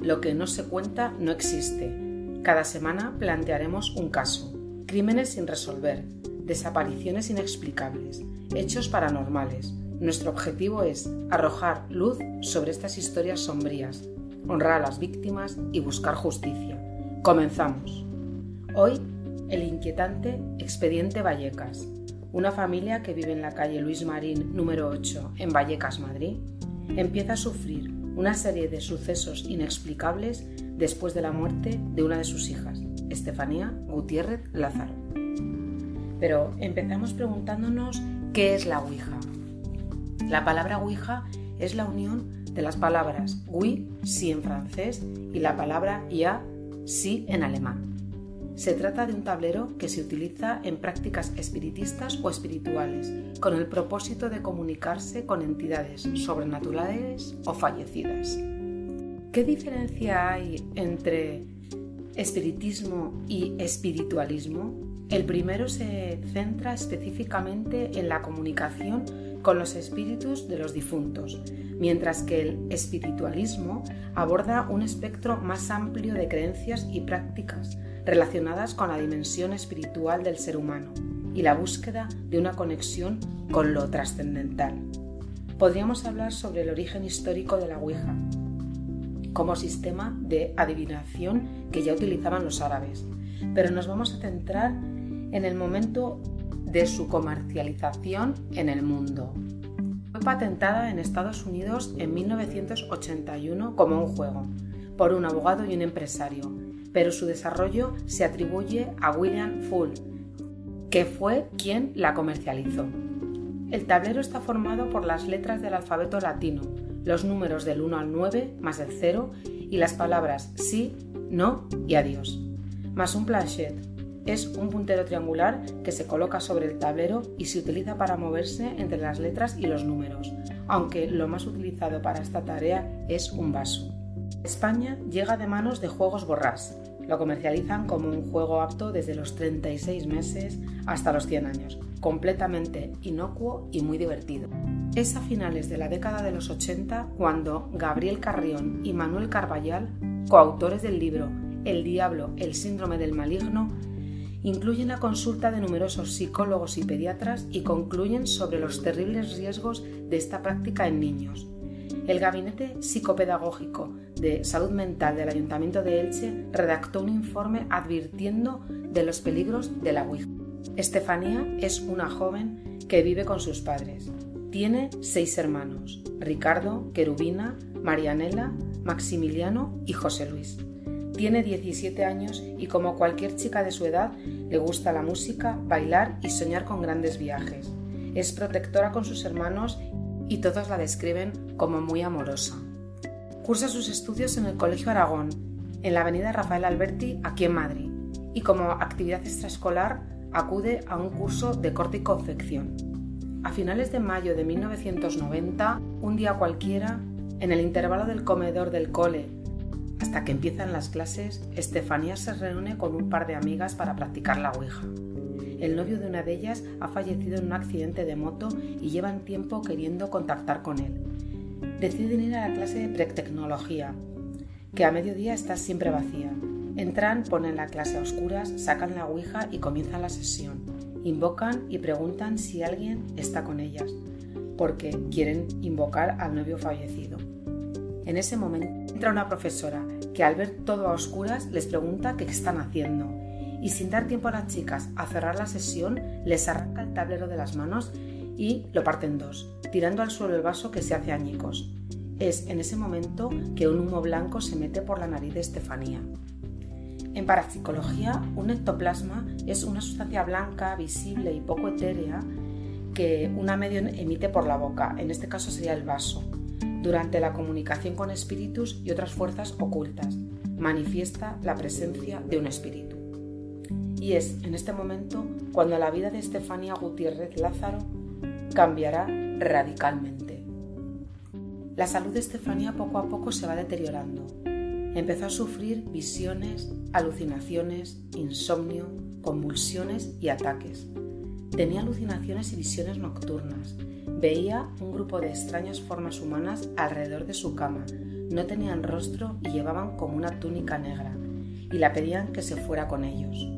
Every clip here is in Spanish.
Lo que no se cuenta no existe. Cada semana plantearemos un caso, crímenes sin resolver, desapariciones inexplicables, hechos paranormales. Nuestro objetivo es arrojar luz sobre estas historias sombrías, honrar a las víctimas y buscar justicia. Comenzamos. Hoy, el inquietante expediente Vallecas. Una familia que vive en la calle Luis Marín número 8 en Vallecas, Madrid, empieza a sufrir una serie de sucesos inexplicables después de la muerte de una de sus hijas, Estefanía Gutiérrez Lázaro. Pero empezamos preguntándonos qué es la Ouija. La palabra Ouija es la unión de las palabras oui, sí en francés, y la palabra ya, sí en alemán. Se trata de un tablero que se utiliza en prácticas espiritistas o espirituales, con el propósito de comunicarse con entidades sobrenaturales o fallecidas. ¿Qué diferencia hay entre espiritismo y espiritualismo? El primero se centra específicamente en la comunicación con los espíritus de los difuntos, mientras que el espiritualismo aborda un espectro más amplio de creencias y prácticas relacionadas con la dimensión espiritual del ser humano y la búsqueda de una conexión con lo trascendental. Podríamos hablar sobre el origen histórico de la Ouija como sistema de adivinación que ya utilizaban los árabes, pero nos vamos a centrar en el momento de su comercialización en el mundo. Fue patentada en Estados Unidos en 1981 como un juego por un abogado y un empresario pero su desarrollo se atribuye a William Full, que fue quien la comercializó. El tablero está formado por las letras del alfabeto latino, los números del 1 al 9 más el 0 y las palabras sí, no y adiós, más un planchet. Es un puntero triangular que se coloca sobre el tablero y se utiliza para moverse entre las letras y los números, aunque lo más utilizado para esta tarea es un vaso. España llega de manos de Juegos Borrás. Lo comercializan como un juego apto desde los 36 meses hasta los 100 años, completamente inocuo y muy divertido. Es a finales de la década de los 80 cuando Gabriel Carrión y Manuel Carballal, coautores del libro El diablo, el síndrome del maligno, incluyen la consulta de numerosos psicólogos y pediatras y concluyen sobre los terribles riesgos de esta práctica en niños el Gabinete Psicopedagógico de Salud Mental del Ayuntamiento de Elche redactó un informe advirtiendo de los peligros de la Ouija. Estefanía es una joven que vive con sus padres. Tiene seis hermanos, Ricardo, Querubina, Marianela, Maximiliano y José Luis. Tiene 17 años y como cualquier chica de su edad le gusta la música, bailar y soñar con grandes viajes. Es protectora con sus hermanos y todos la describen como muy amorosa. Cursa sus estudios en el Colegio Aragón, en la avenida Rafael Alberti, aquí en Madrid, y como actividad extraescolar acude a un curso de corte y confección. A finales de mayo de 1990, un día cualquiera, en el intervalo del comedor del cole, hasta que empiezan las clases, Estefanía se reúne con un par de amigas para practicar la Ouija. El novio de una de ellas ha fallecido en un accidente de moto y llevan tiempo queriendo contactar con él. Deciden ir a la clase de pretecnología, que a mediodía está siempre vacía. Entran, ponen la clase a oscuras, sacan la ouija y comienzan la sesión. Invocan y preguntan si alguien está con ellas, porque quieren invocar al novio fallecido. En ese momento entra una profesora que al ver todo a oscuras les pregunta qué están haciendo y sin dar tiempo a las chicas a cerrar la sesión, les arranca el tablero de las manos y lo parte en dos, tirando al suelo el vaso que se hace añicos. Es en ese momento que un humo blanco se mete por la nariz de Estefanía. En parapsicología, un ectoplasma es una sustancia blanca, visible y poco etérea que una medium emite por la boca, en este caso sería el vaso, durante la comunicación con espíritus y otras fuerzas ocultas. Manifiesta la presencia de un espíritu. Y es en este momento cuando la vida de Estefanía Gutiérrez Lázaro cambiará radicalmente. La salud de Estefanía poco a poco se va deteriorando. Empezó a sufrir visiones, alucinaciones, insomnio, convulsiones y ataques. Tenía alucinaciones y visiones nocturnas. Veía un grupo de extrañas formas humanas alrededor de su cama. No tenían rostro y llevaban como una túnica negra, y la pedían que se fuera con ellos.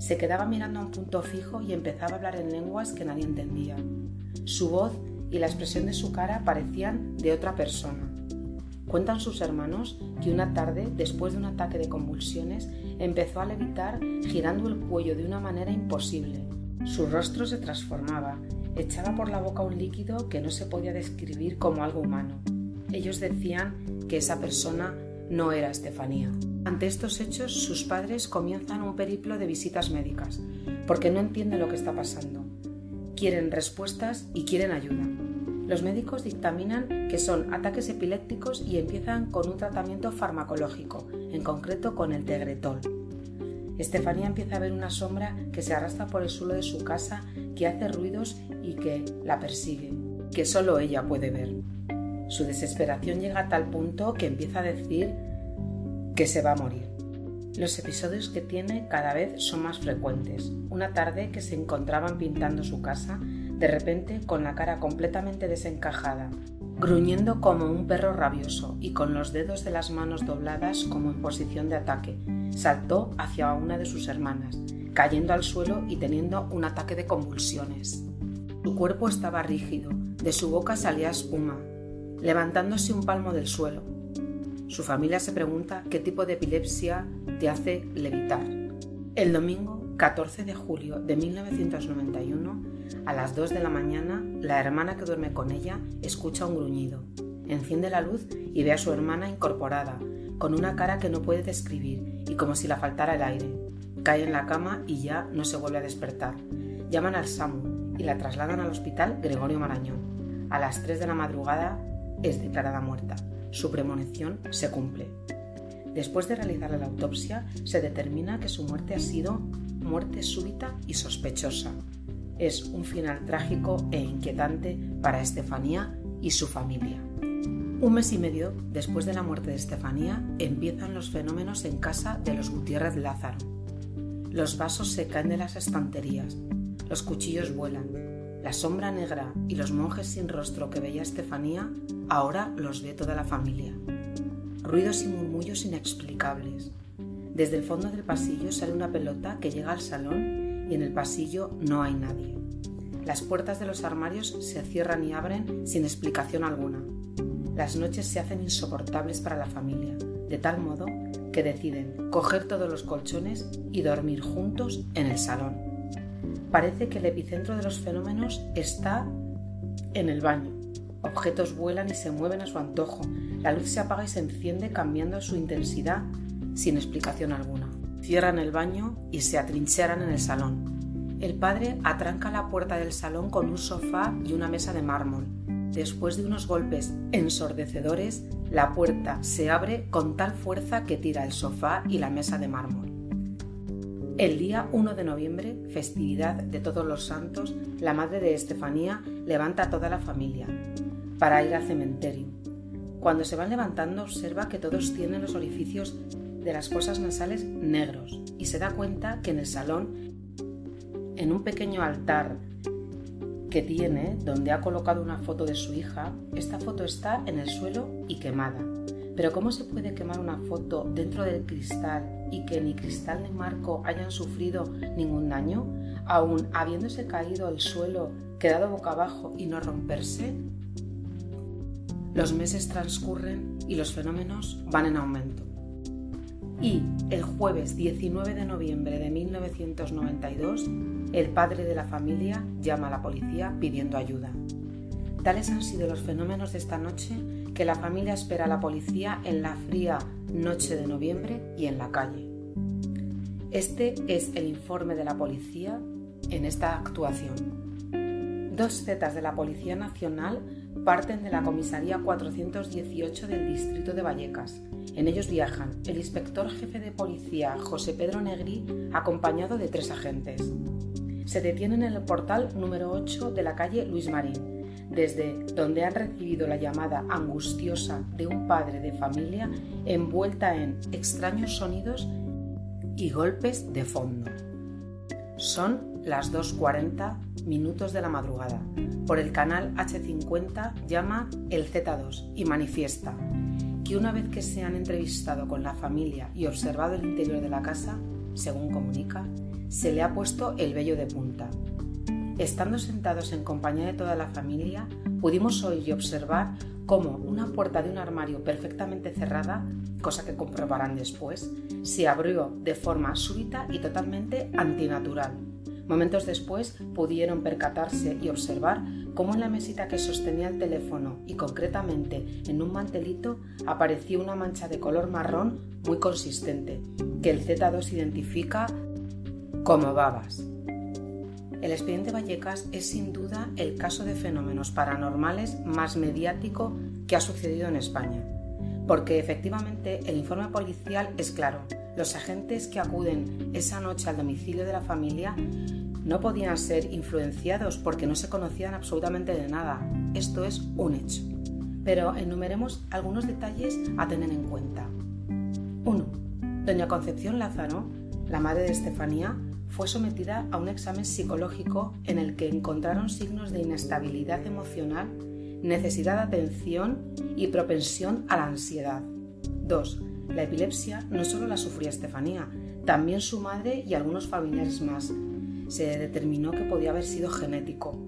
Se quedaba mirando a un punto fijo y empezaba a hablar en lenguas que nadie entendía. Su voz y la expresión de su cara parecían de otra persona. Cuentan sus hermanos que una tarde, después de un ataque de convulsiones, empezó a levitar girando el cuello de una manera imposible. Su rostro se transformaba, echaba por la boca un líquido que no se podía describir como algo humano. Ellos decían que esa persona no era Estefanía. Ante estos hechos, sus padres comienzan un periplo de visitas médicas, porque no entienden lo que está pasando. Quieren respuestas y quieren ayuda. Los médicos dictaminan que son ataques epilépticos y empiezan con un tratamiento farmacológico, en concreto con el tegretol. Estefanía empieza a ver una sombra que se arrastra por el suelo de su casa, que hace ruidos y que la persigue, que solo ella puede ver. Su desesperación llega a tal punto que empieza a decir que se va a morir. Los episodios que tiene cada vez son más frecuentes. Una tarde que se encontraban pintando su casa, de repente con la cara completamente desencajada, gruñendo como un perro rabioso y con los dedos de las manos dobladas como en posición de ataque. Saltó hacia una de sus hermanas, cayendo al suelo y teniendo un ataque de convulsiones. Su cuerpo estaba rígido, de su boca salía espuma, levantándose un palmo del suelo. Su familia se pregunta qué tipo de epilepsia te hace levitar. El domingo 14 de julio de 1991, a las 2 de la mañana, la hermana que duerme con ella escucha un gruñido. Enciende la luz y ve a su hermana incorporada, con una cara que no puede describir y como si la faltara el aire. Cae en la cama y ya no se vuelve a despertar. Llaman al SAMU y la trasladan al hospital Gregorio Marañón. A las 3 de la madrugada es declarada muerta. Su premonición se cumple. Después de realizar la autopsia, se determina que su muerte ha sido muerte súbita y sospechosa. Es un final trágico e inquietante para Estefanía y su familia. Un mes y medio después de la muerte de Estefanía empiezan los fenómenos en casa de los Gutiérrez Lázaro. Los vasos se caen de las estanterías, los cuchillos vuelan, la sombra negra y los monjes sin rostro que veía Estefanía ahora los ve toda la familia ruidos y murmullos inexplicables. Desde el fondo del pasillo sale una pelota que llega al salón y en el pasillo no hay nadie. Las puertas de los armarios se cierran y abren sin explicación alguna. Las noches se hacen insoportables para la familia, de tal modo que deciden coger todos los colchones y dormir juntos en el salón. Parece que el epicentro de los fenómenos está en el baño. Objetos vuelan y se mueven a su antojo, la luz se apaga y se enciende cambiando su intensidad sin explicación alguna. Cierran el baño y se atrincheran en el salón. El padre atranca la puerta del salón con un sofá y una mesa de mármol. Después de unos golpes ensordecedores, la puerta se abre con tal fuerza que tira el sofá y la mesa de mármol. El día 1 de noviembre, festividad de todos los santos, la madre de Estefanía levanta a toda la familia para ir al cementerio. Cuando se van levantando observa que todos tienen los orificios de las fosas nasales negros y se da cuenta que en el salón, en un pequeño altar que tiene, donde ha colocado una foto de su hija, esta foto está en el suelo y quemada. Pero ¿cómo se puede quemar una foto dentro del cristal y que ni cristal ni marco hayan sufrido ningún daño, aun habiéndose caído al suelo, quedado boca abajo y no romperse? Los meses transcurren y los fenómenos van en aumento. Y el jueves 19 de noviembre de 1992, el padre de la familia llama a la policía pidiendo ayuda. Tales han sido los fenómenos de esta noche que la familia espera a la policía en la fría noche de noviembre y en la calle. Este es el informe de la policía en esta actuación. Dos zetas de la Policía Nacional parten de la comisaría 418 del distrito de Vallecas. En ellos viajan el inspector jefe de policía José Pedro Negri acompañado de tres agentes. Se detienen en el portal número 8 de la calle Luis Marín, desde donde han recibido la llamada angustiosa de un padre de familia envuelta en extraños sonidos y golpes de fondo. Son las 2.40 minutos de la madrugada. Por el canal H50 llama el Z2 y manifiesta que una vez que se han entrevistado con la familia y observado el interior de la casa, según comunica, se le ha puesto el vello de punta. Estando sentados en compañía de toda la familia, pudimos oír y observar cómo una puerta de un armario perfectamente cerrada, cosa que comprobarán después, se abrió de forma súbita y totalmente antinatural. Momentos después pudieron percatarse y observar cómo en la mesita que sostenía el teléfono y concretamente en un mantelito apareció una mancha de color marrón muy consistente, que el Z2 identifica como babas. El expediente Vallecas es sin duda el caso de fenómenos paranormales más mediático que ha sucedido en España, porque efectivamente el informe policial es claro. Los agentes que acuden esa noche al domicilio de la familia no podían ser influenciados porque no se conocían absolutamente de nada. Esto es un hecho. Pero enumeremos algunos detalles a tener en cuenta. 1. Doña Concepción Lázaro, la madre de Estefanía, fue sometida a un examen psicológico en el que encontraron signos de inestabilidad emocional, necesidad de atención y propensión a la ansiedad. 2. La epilepsia no solo la sufría Estefanía, también su madre y algunos familiares más. Se determinó que podía haber sido genético.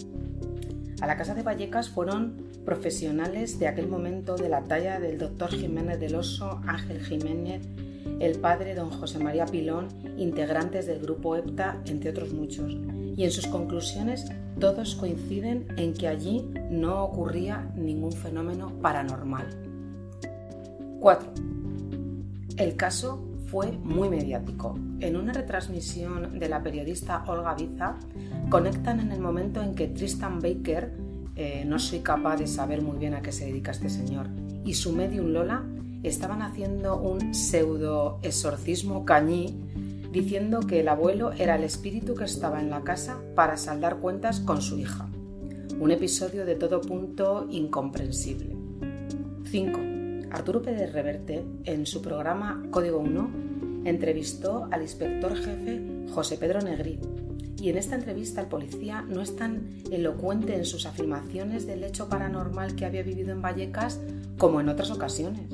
A la casa de Vallecas fueron profesionales de aquel momento de la talla del doctor Jiménez del Oso, Ángel Jiménez, el padre don José María Pilón, integrantes del grupo EPTA, entre otros muchos. Y en sus conclusiones todos coinciden en que allí no ocurría ningún fenómeno paranormal. 4. El caso fue muy mediático. En una retransmisión de la periodista Olga Biza, conectan en el momento en que Tristan Baker, eh, no soy capaz de saber muy bien a qué se dedica este señor, y su medium Lola estaban haciendo un pseudo exorcismo cañí diciendo que el abuelo era el espíritu que estaba en la casa para saldar cuentas con su hija. Un episodio de todo punto incomprensible. 5. Arturo Pérez Reverte, en su programa Código 1, entrevistó al inspector jefe José Pedro Negri. Y en esta entrevista el policía no es tan elocuente en sus afirmaciones del hecho paranormal que había vivido en Vallecas como en otras ocasiones.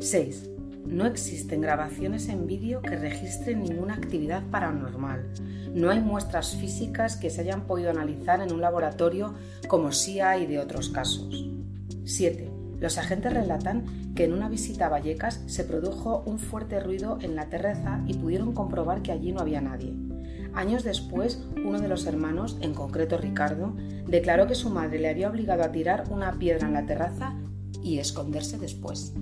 6. No existen grabaciones en vídeo que registren ninguna actividad paranormal. No hay muestras físicas que se hayan podido analizar en un laboratorio como sí hay de otros casos. 7. Los agentes relatan que en una visita a Vallecas se produjo un fuerte ruido en la terraza y pudieron comprobar que allí no había nadie. Años después, uno de los hermanos, en concreto Ricardo, declaró que su madre le había obligado a tirar una piedra en la terraza y esconderse después.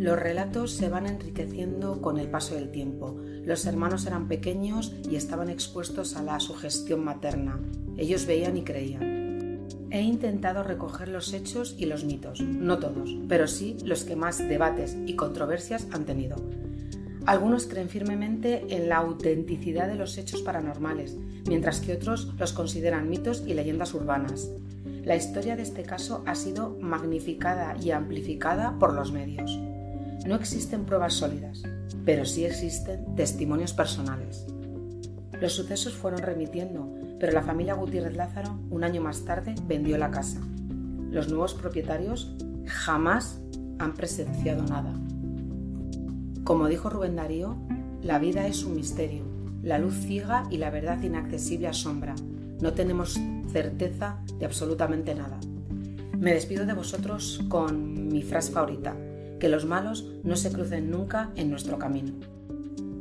Los relatos se van enriqueciendo con el paso del tiempo. Los hermanos eran pequeños y estaban expuestos a la sugestión materna. Ellos veían y creían. He intentado recoger los hechos y los mitos, no todos, pero sí los que más debates y controversias han tenido. Algunos creen firmemente en la autenticidad de los hechos paranormales, mientras que otros los consideran mitos y leyendas urbanas. La historia de este caso ha sido magnificada y amplificada por los medios. No existen pruebas sólidas, pero sí existen testimonios personales. Los sucesos fueron remitiendo, pero la familia Gutiérrez Lázaro, un año más tarde, vendió la casa. Los nuevos propietarios jamás han presenciado nada. Como dijo Rubén Darío, la vida es un misterio, la luz ciega y la verdad inaccesible asombra. No tenemos certeza de absolutamente nada. Me despido de vosotros con mi frase favorita que los malos no se crucen nunca en nuestro camino.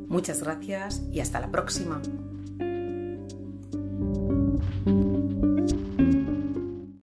Muchas gracias y hasta la próxima.